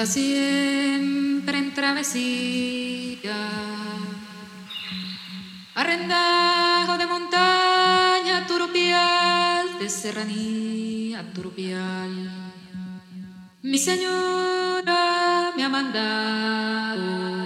anda siempre en travesía. Arrendajo de montaña, turupial, de serranía, turupial. Mi señora me ha mandado